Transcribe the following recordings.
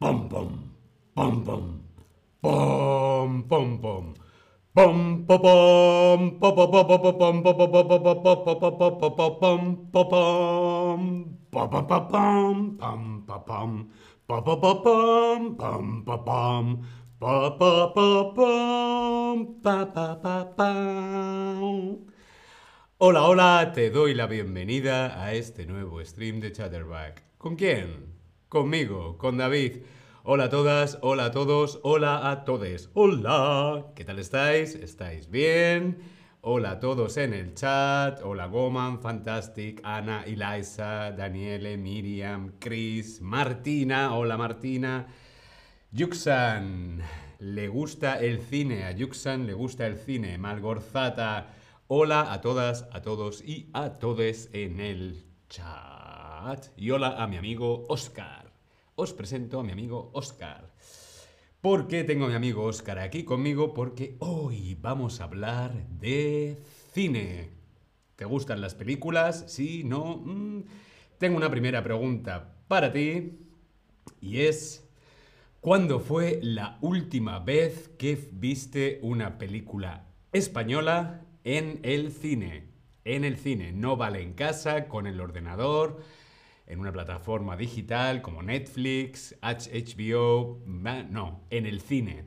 Pom pom, pom pom, pom pom pom. Pom pom pom pom pom pom pom pom pom. Hola, hola, te doy la bienvenida a este nuevo stream de Chatterback. ¿Con quién? Conmigo, con David. Hola a todas, hola a todos, hola a todes. Hola, ¿qué tal estáis? ¿Estáis bien? Hola a todos en el chat. Hola Goman, Fantastic, Ana, Eliza, Daniele, Miriam, Chris, Martina. Hola Martina. Yuxan, le gusta el cine. A Yuxan le gusta el cine. Malgorzata. Hola a todas, a todos y a todes en el chat. Y hola a mi amigo Oscar. Os presento a mi amigo Oscar. ¿Por qué tengo a mi amigo Oscar aquí conmigo? Porque hoy vamos a hablar de cine. ¿Te gustan las películas? ¿Sí? ¿No? Mm. Tengo una primera pregunta para ti y es, ¿cuándo fue la última vez que viste una película española en el cine? En el cine, no vale en casa, con el ordenador, en una plataforma digital como Netflix, HBO, no, en el cine.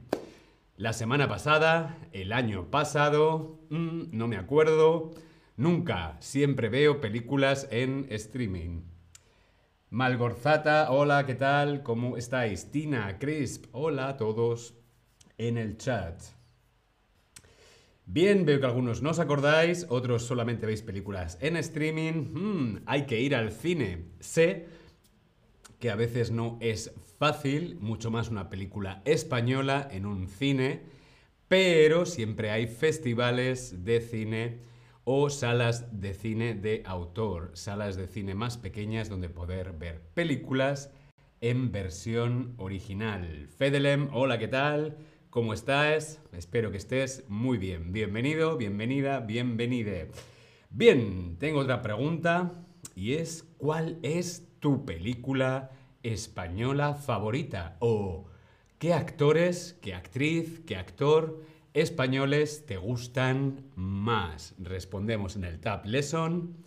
La semana pasada, el año pasado, mm, no me acuerdo, nunca, siempre veo películas en streaming. Malgorzata, hola, ¿qué tal? ¿Cómo estáis? Tina, Crisp, hola a todos en el chat. Bien, veo que algunos no os acordáis, otros solamente veis películas en streaming. Hmm, hay que ir al cine. Sé que a veces no es fácil, mucho más una película española en un cine, pero siempre hay festivales de cine o salas de cine de autor, salas de cine más pequeñas donde poder ver películas en versión original. Fedelem, hola, ¿qué tal? ¿Cómo estás? Espero que estés muy bien. Bienvenido, bienvenida, bienvenide. Bien, tengo otra pregunta y es ¿cuál es tu película española favorita? ¿O qué actores, qué actriz, qué actor españoles te gustan más? Respondemos en el Tab Lesson.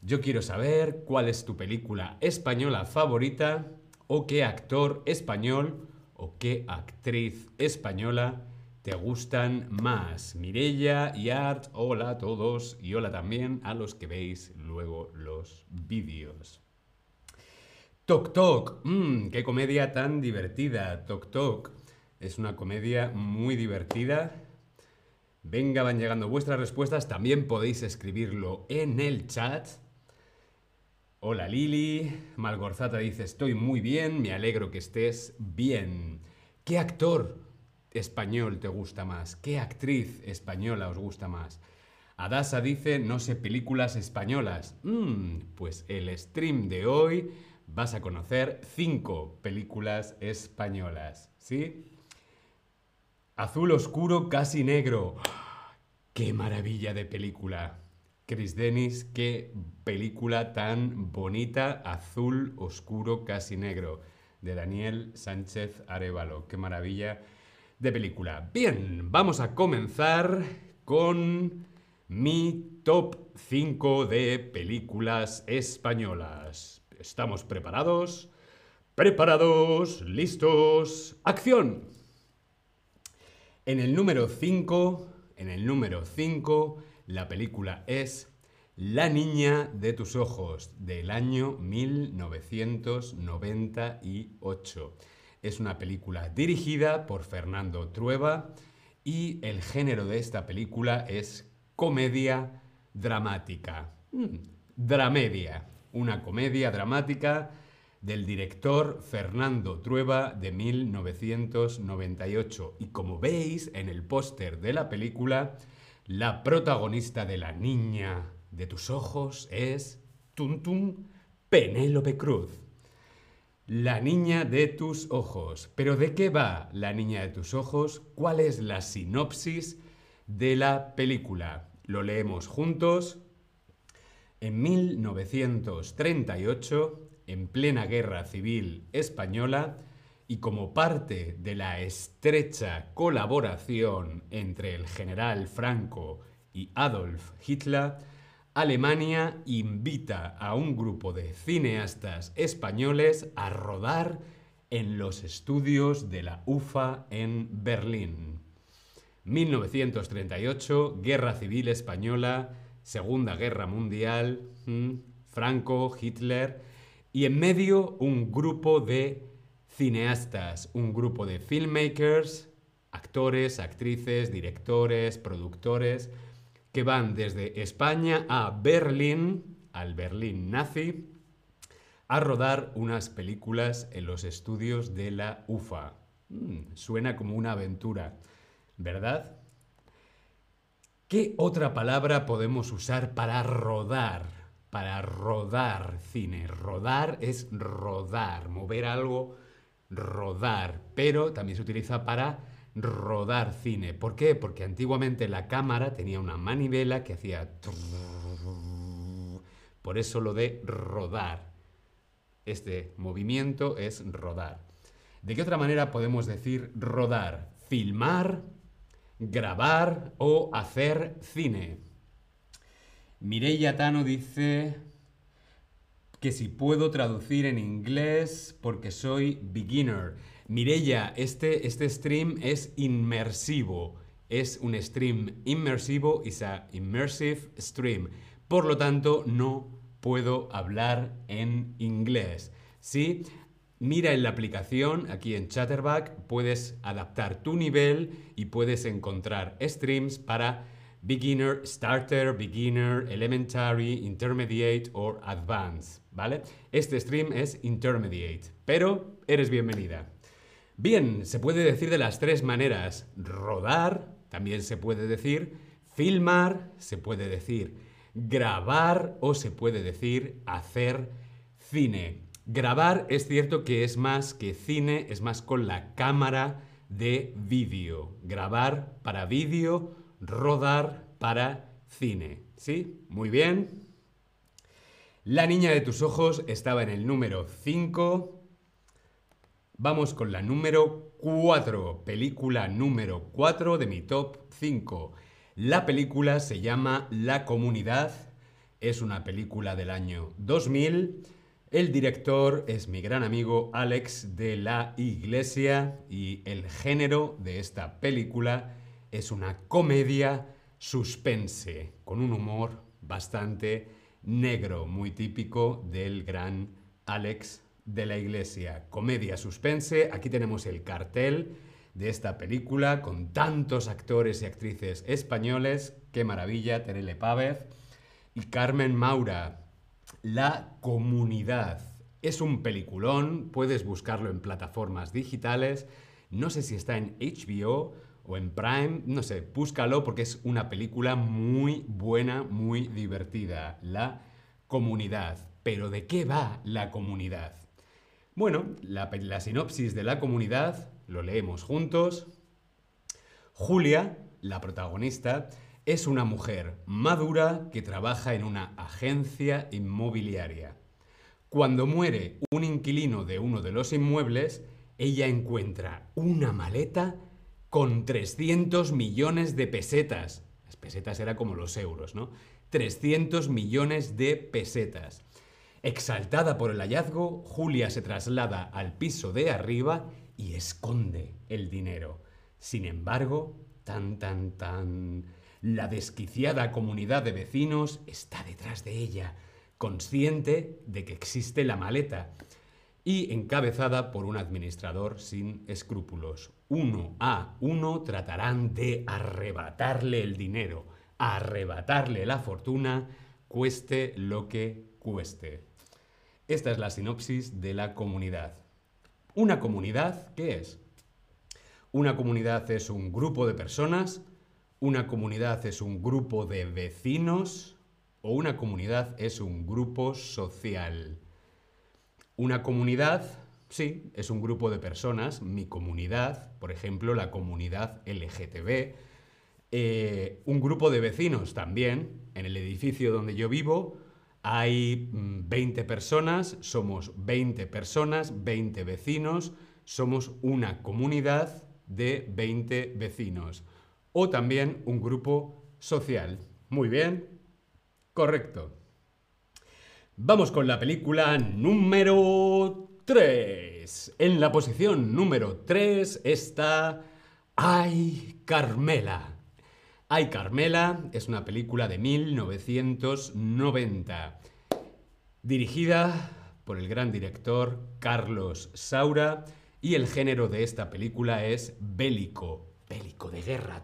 Yo quiero saber cuál es tu película española favorita o qué actor español o qué actriz española te gustan más. Mirella y Art, hola a todos y hola también a los que veis luego los vídeos. Tok Tok, mmm, qué comedia tan divertida. Tok Tok es una comedia muy divertida. Venga, van llegando vuestras respuestas. También podéis escribirlo en el chat. Hola Lili, Malgorzata dice, estoy muy bien, me alegro que estés bien. ¿Qué actor español te gusta más? ¿Qué actriz española os gusta más? Adasa dice, no sé películas españolas. Mm, pues el stream de hoy vas a conocer cinco películas españolas, ¿sí? Azul oscuro, casi negro. ¡Qué maravilla de película! Chris Dennis, qué película tan bonita, azul, oscuro, casi negro, de Daniel Sánchez Arevalo. Qué maravilla de película. Bien, vamos a comenzar con mi top 5 de películas españolas. ¿Estamos preparados? Preparados, listos, acción. En el número 5, en el número 5 la película es La niña de tus ojos, del año 1998. Es una película dirigida por Fernando Trueba y el género de esta película es comedia dramática. Mm, dramedia, una comedia dramática del director Fernando Trueba de 1998. Y como veis en el póster de la película, la protagonista de La niña de tus ojos es Tuntun Penélope Cruz. La niña de tus ojos. ¿Pero de qué va La niña de tus ojos? ¿Cuál es la sinopsis de la película? Lo leemos juntos. En 1938, en plena guerra civil española, y como parte de la estrecha colaboración entre el general Franco y Adolf Hitler, Alemania invita a un grupo de cineastas españoles a rodar en los estudios de la UFA en Berlín. 1938, Guerra Civil Española, Segunda Guerra Mundial, Franco, Hitler, y en medio un grupo de cineastas, un grupo de filmmakers, actores, actrices, directores, productores, que van desde España a Berlín, al Berlín nazi, a rodar unas películas en los estudios de la UFA. Mm, suena como una aventura, ¿verdad? ¿Qué otra palabra podemos usar para rodar? Para rodar cine. Rodar es rodar, mover algo, rodar, pero también se utiliza para rodar cine. ¿Por qué? Porque antiguamente la cámara tenía una manivela que hacía... Por eso lo de rodar. Este movimiento es rodar. ¿De qué otra manera podemos decir rodar? Filmar, grabar o hacer cine. Mireia Tano dice que si puedo traducir en inglés porque soy beginner. Mirella, este, este stream es inmersivo. Es un stream inmersivo, es a immersive stream. Por lo tanto, no puedo hablar en inglés. ¿Sí? Mira en la aplicación, aquí en Chatterback, puedes adaptar tu nivel y puedes encontrar streams para beginner, starter, beginner, elementary, intermediate o advanced, ¿vale? Este stream es intermediate, pero eres bienvenida. Bien, se puede decir de las tres maneras. Rodar, también se puede decir filmar, se puede decir grabar o se puede decir hacer cine. Grabar es cierto que es más que cine, es más con la cámara de vídeo. Grabar para vídeo, rodar para cine. ¿Sí? Muy bien. La niña de tus ojos estaba en el número 5. Vamos con la número 4, película número 4 de mi top 5. La película se llama La Comunidad, es una película del año 2000. El director es mi gran amigo Alex de la Iglesia y el género de esta película es una comedia suspense con un humor bastante negro, muy típico del gran Alex de la Iglesia, comedia suspense. Aquí tenemos el cartel de esta película con tantos actores y actrices españoles. Qué maravilla, Terele Pávez y Carmen Maura. La comunidad. Es un peliculón, puedes buscarlo en plataformas digitales. No sé si está en HBO o en Prime, no sé, búscalo porque es una película muy buena, muy divertida. La comunidad. Pero ¿de qué va la comunidad? Bueno, la, sinopsis de la comunidad, lo leemos juntos. Julia, la protagonista, es una mujer madura que trabaja en una agencia inmobiliaria. Cuando muere un inquilino de uno de los inmuebles, ella encuentra una maleta con 300 millones de pesetas. Las pesetas eran como los euros, ¿no? 300 millones de pesetas. Exaltada por el hallazgo, Julia se traslada al piso de arriba y esconde el dinero. Sin embargo, tan tan tan, la desquiciada comunidad de vecinos está detrás de ella, consciente de que existe la maleta y encabezada por un administrador sin escrúpulos. Uno a uno tratarán de arrebatarle el dinero, arrebatarle la fortuna, cueste lo que cueste. Esta es la sinopsis de la comunidad. Una comunidad, ¿qué es? Una comunidad es un grupo de personas, una comunidad es un grupo de vecinos o una comunidad es un grupo social. Una comunidad, sí, es un grupo de personas, mi comunidad, por ejemplo, la comunidad LGTB, eh, un grupo de vecinos también, en el edificio donde yo vivo, hay 20 mm, personas, somos 20 personas, 20 vecinos, somos una comunidad de 20 vecinos. O también un grupo social. Muy bien. Correcto. Vamos con la película número 3. En la posición número 3 está Ay, Carmela. Ay, Carmela es una película de 1990, dirigida por el gran director Carlos Saura y el género de esta película es bélico, bélico de guerra.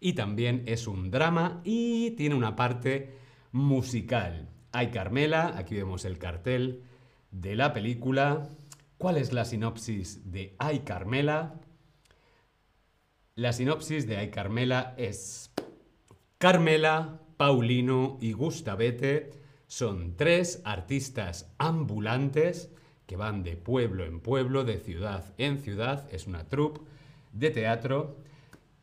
y también es un drama y tiene una parte musical. Hay Carmela, aquí vemos el cartel de la película. ¿Cuál es la sinopsis de Ay Carmela? La sinopsis de Ay Carmela es Carmela, Paulino y Gustavete son tres artistas ambulantes que van de pueblo en pueblo, de ciudad en ciudad, es una troupe de teatro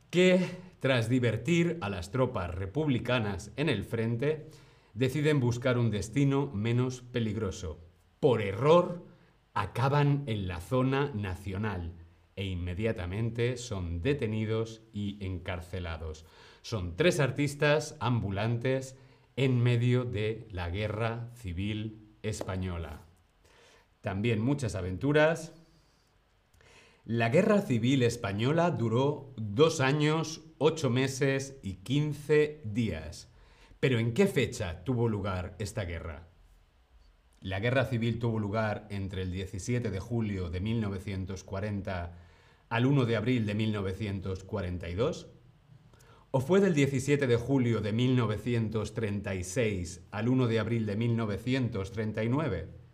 que, tras divertir a las tropas republicanas en el frente, deciden buscar un destino menos peligroso. Por error, acaban en la zona nacional e inmediatamente son detenidos y encarcelados. Son tres artistas ambulantes en medio de la guerra civil española también muchas aventuras. La Guerra Civil Española duró dos años, ocho meses y quince días. Pero ¿en qué fecha tuvo lugar esta guerra? La guerra civil tuvo lugar entre el 17 de julio de 1940 al 1 de abril de 1942? ¿O fue del 17 de julio de 1936 al 1 de abril de 1939?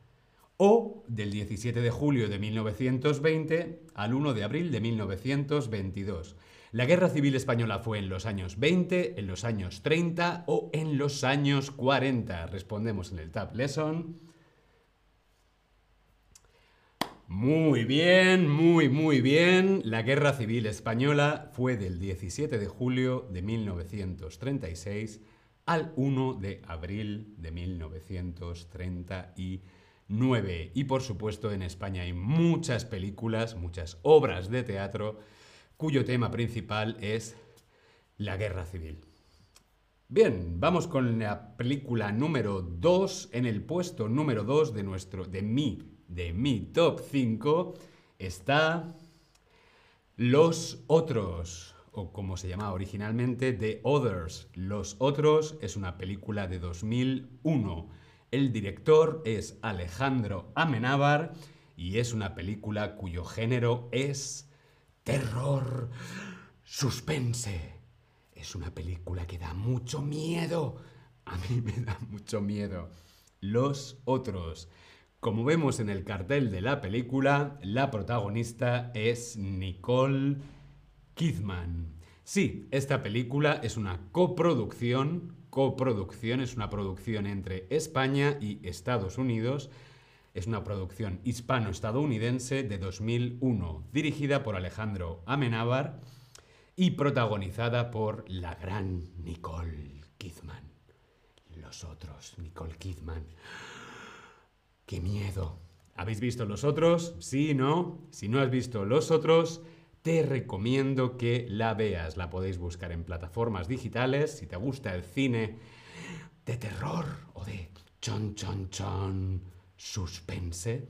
o del 17 de julio de 1920 al 1 de abril de 1922. La Guerra Civil Española fue en los años 20, en los años 30 o en los años 40. Respondemos en el Tab Lesson. Muy bien, muy, muy bien. La Guerra Civil Española fue del 17 de julio de 1936 al 1 de abril de 1932. 9. Y por supuesto en España hay muchas películas, muchas obras de teatro cuyo tema principal es la guerra civil. Bien, vamos con la película número 2. En el puesto número 2 de nuestro, de mi, de mi top 5 está Los Otros, o como se llamaba originalmente, The Others. Los Otros es una película de 2001 el director es Alejandro Amenábar y es una película cuyo género es terror, suspense. Es una película que da mucho miedo. A mí me da mucho miedo. Los otros. Como vemos en el cartel de la película, la protagonista es Nicole Kidman. Sí, esta película es una coproducción coproducción, es una producción entre España y Estados Unidos. Es una producción hispano-estadounidense de 2001, dirigida por Alejandro Amenábar y protagonizada por la gran Nicole Kidman. Los otros, Nicole Kidman. ¡Qué miedo! ¿Habéis visto los otros? Sí, ¿no? Si no has visto los otros, te recomiendo que la veas. La podéis buscar en plataformas digitales. Si te gusta el cine de terror o de chon chon chon suspense,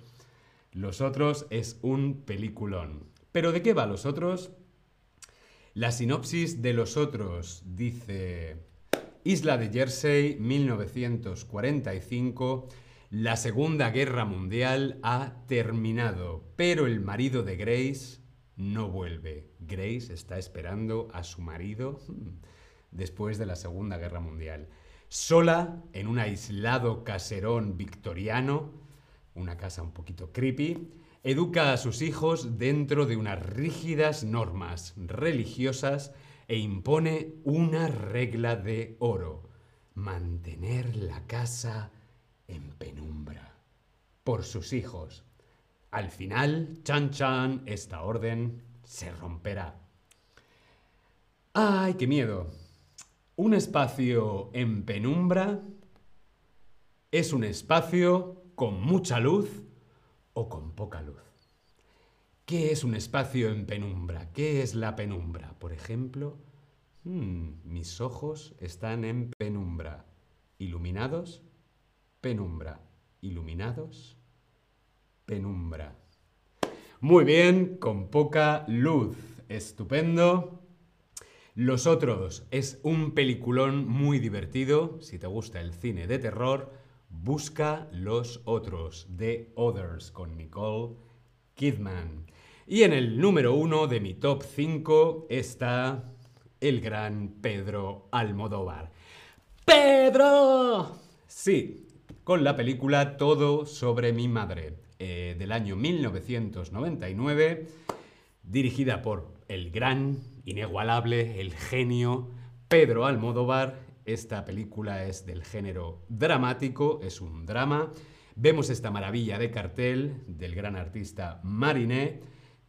Los Otros es un peliculón. ¿Pero de qué va Los Otros? La sinopsis de Los Otros dice... Isla de Jersey, 1945. La Segunda Guerra Mundial ha terminado, pero el marido de Grace, no vuelve. Grace está esperando a su marido hmm, después de la Segunda Guerra Mundial. Sola, en un aislado caserón victoriano, una casa un poquito creepy, educa a sus hijos dentro de unas rígidas normas religiosas e impone una regla de oro, mantener la casa en penumbra. Por sus hijos, al final, chan chan, esta orden se romperá. ¡Ay, qué miedo! Un espacio en penumbra es un espacio con mucha luz o con poca luz. ¿Qué es un espacio en penumbra? ¿Qué es la penumbra? Por ejemplo, hmm, mis ojos están en penumbra. ¿Iluminados? Penumbra. ¿Iluminados? Penumbra. Muy bien, con poca luz. Estupendo. Los otros es un peliculón muy divertido. Si te gusta el cine de terror, busca Los otros, The Others, con Nicole Kidman. Y en el número uno de mi top 5 está el gran Pedro Almodóvar. ¡Pedro! Sí, con la película Todo sobre mi madre, eh, del año 1999, dirigida por el gran, inigualable, el genio Pedro Almodóvar. Esta película es del género dramático, es un drama. Vemos esta maravilla de cartel del gran artista Mariné,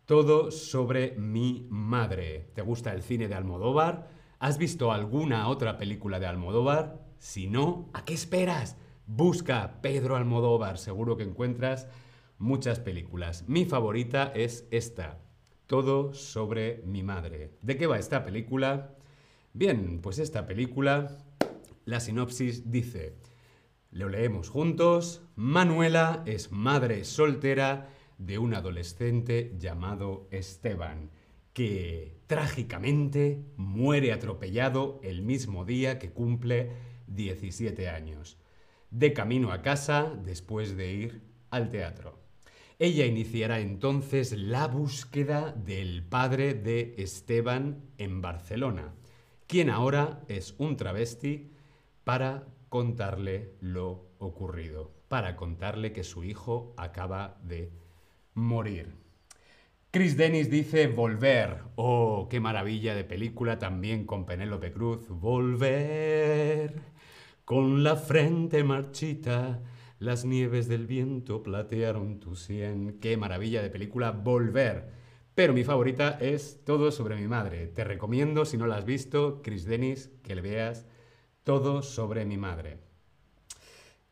todo sobre mi madre. ¿Te gusta el cine de Almodóvar? ¿Has visto alguna otra película de Almodóvar? Si no, ¿a qué esperas? Busca Pedro Almodóvar, seguro que encuentras muchas películas. Mi favorita es esta, todo sobre mi madre. ¿De qué va esta película? Bien, pues esta película, la sinopsis dice, lo leemos juntos, Manuela es madre soltera de un adolescente llamado Esteban, que trágicamente muere atropellado el mismo día que cumple 17 años, de camino a casa después de ir al teatro. Ella iniciará entonces la búsqueda del padre de Esteban en Barcelona, quien ahora es un travesti para contarle lo ocurrido, para contarle que su hijo acaba de morir. Chris Dennis dice Volver. Oh, qué maravilla de película también con Penélope Cruz. Volver con la frente marchita las nieves del viento platearon tu sien. Qué maravilla de película, Volver. Pero mi favorita es Todo sobre mi madre. Te recomiendo, si no la has visto, Chris Dennis, que le veas Todo sobre mi madre.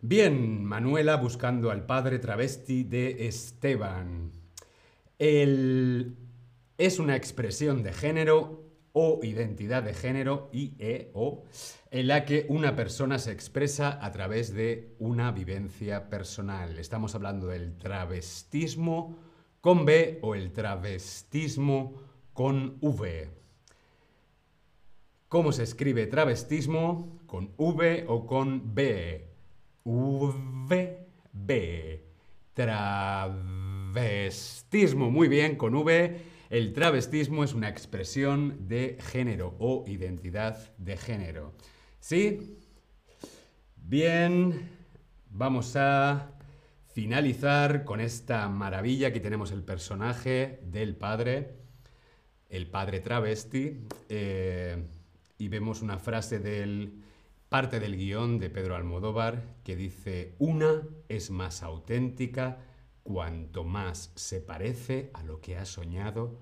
Bien, Manuela buscando al padre travesti de Esteban. El... Es una expresión de género o identidad de género y e o en la que una persona se expresa a través de una vivencia personal. Estamos hablando del travestismo con B o el travestismo con V. ¿Cómo se escribe travestismo? ¿Con V o con B? V, B. Travestismo. Muy bien, con V. El travestismo es una expresión de género o identidad de género. ¿Sí? Bien, vamos a finalizar con esta maravilla. Aquí tenemos el personaje del padre, el padre travesti, eh, y vemos una frase del parte del guion de Pedro Almodóvar que dice, una es más auténtica cuanto más se parece a lo que ha soñado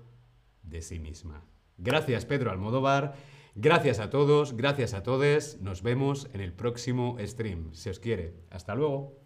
de sí misma. Gracias Pedro Almodóvar, gracias a todos, gracias a todos, nos vemos en el próximo stream, si os quiere. Hasta luego.